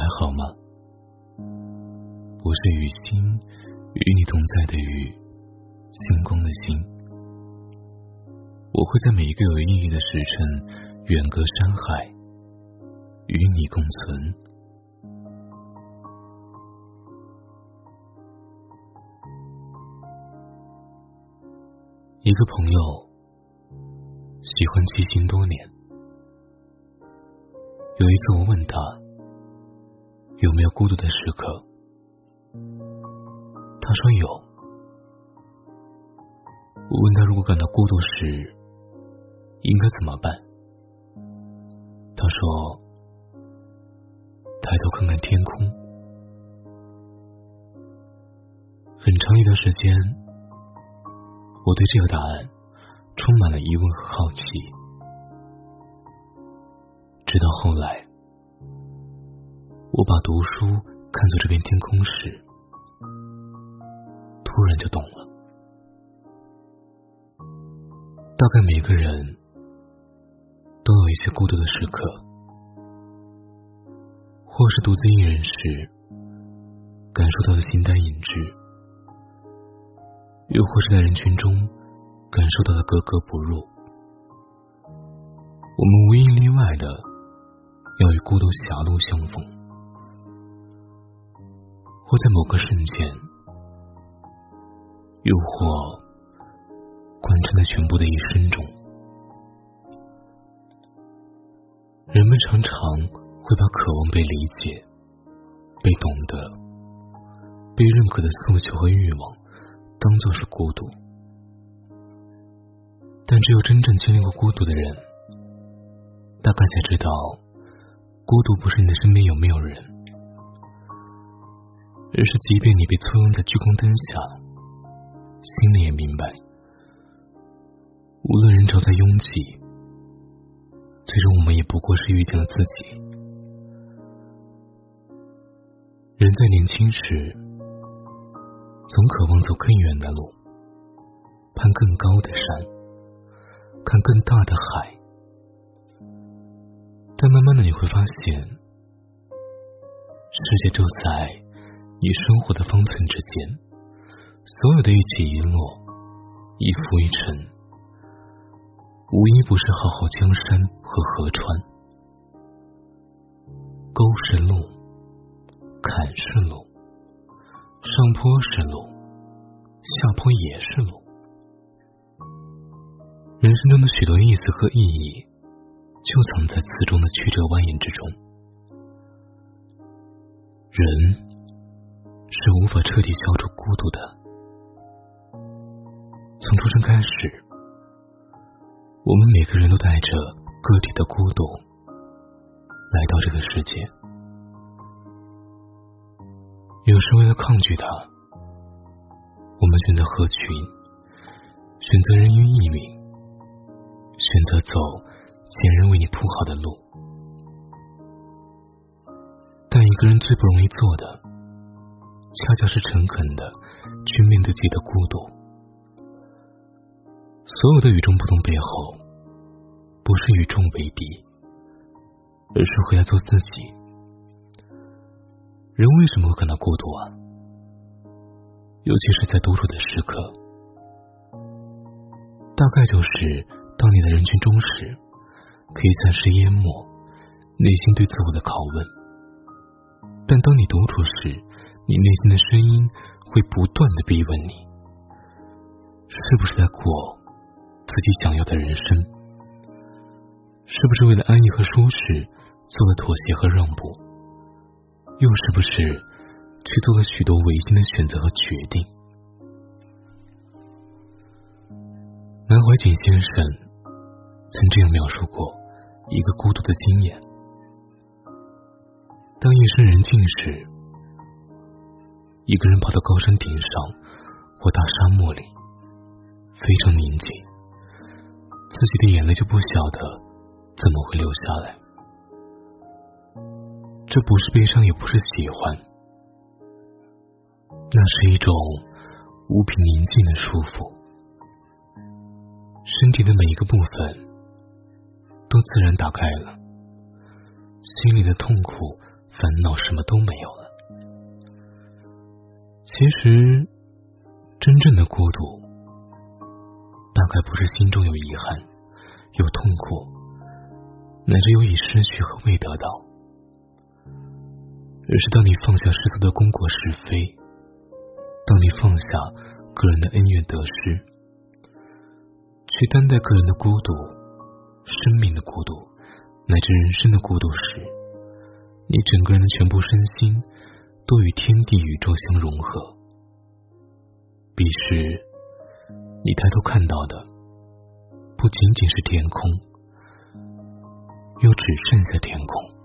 还好吗？我是雨欣，与你同在的雨，星光的星。我会在每一个有意义的时辰，远隔山海，与你共存。一个朋友喜欢骑行多年，有一次我问他。有没有孤独的时刻？他说有。我问他如果感到孤独时应该怎么办？他说：抬头看看天空。很长一段时间，我对这个答案充满了疑问和好奇，直到后来。我把读书看作这片天空时，突然就懂了。大概每个人都有一些孤独的时刻，或是独自一人时感受到的形单影只，又或是在人群中感受到的格格不入。我们无一例外的要与孤独狭路相逢。或在某个瞬间，又或贯穿在全部的一生中，人们常常会把渴望被理解、被懂得、被认可的诉求和欲望当做是孤独，但只有真正经历过孤独的人，大概才知道，孤独不是你的身边有没有人。而是，即便你被簇拥在聚光灯下，心里也明白，无论人潮再拥挤，最终我们也不过是遇见了自己。人在年轻时，总渴望走更远的路，攀更高的山，看更大的海，但慢慢的你会发现，世界就在。你生活的方寸之间，所有的一起一落，一浮一沉，无一不是浩浩江山和河川。沟是路，坎是路，上坡是路，下坡也是路。人生中的许多意思和意义，就藏在词中的曲折蜿蜒之中。人。是无法彻底消除孤独的。从出生开始，我们每个人都带着个体的孤独来到这个世界。有时为了抗拒它，我们选择合群，选择人云亦云，选择走前人为你铺好的路。但一个人最不容易做的。恰恰是诚恳的去面对自己的孤独。所有的与众不同背后，不是与众为敌，而是回来做自己。人为什么会感到孤独啊？尤其是在独处的时刻，大概就是当你在人群中时，可以暂时淹没内心对自我的拷问；但当你独处时，你内心的声音会不断的逼问你，是不是在过自己想要的人生？是不是为了安逸和舒适做了妥协和让步？又是不是去做了许多违心的选择和决定？南怀瑾先生曾这样描述过一个孤独的经验：当夜深人静时。一个人跑到高山顶上或大沙漠里，非常宁静，自己的眼泪就不晓得怎么会流下来。这不是悲伤，也不是喜欢，那是一种无比宁静的舒服。身体的每一个部分都自然打开了，心里的痛苦烦恼什么都没有了。其实，真正的孤独，大概不是心中有遗憾、有痛苦，乃至有已失去和未得到，而是当你放下世俗的功过是非，当你放下个人的恩怨得失，去担待个人的孤独、生命的孤独，乃至人生的孤独时，你整个人的全部身心。都与天地宇宙相融合，彼时，你抬头看到的不仅仅是天空，又只剩下天空。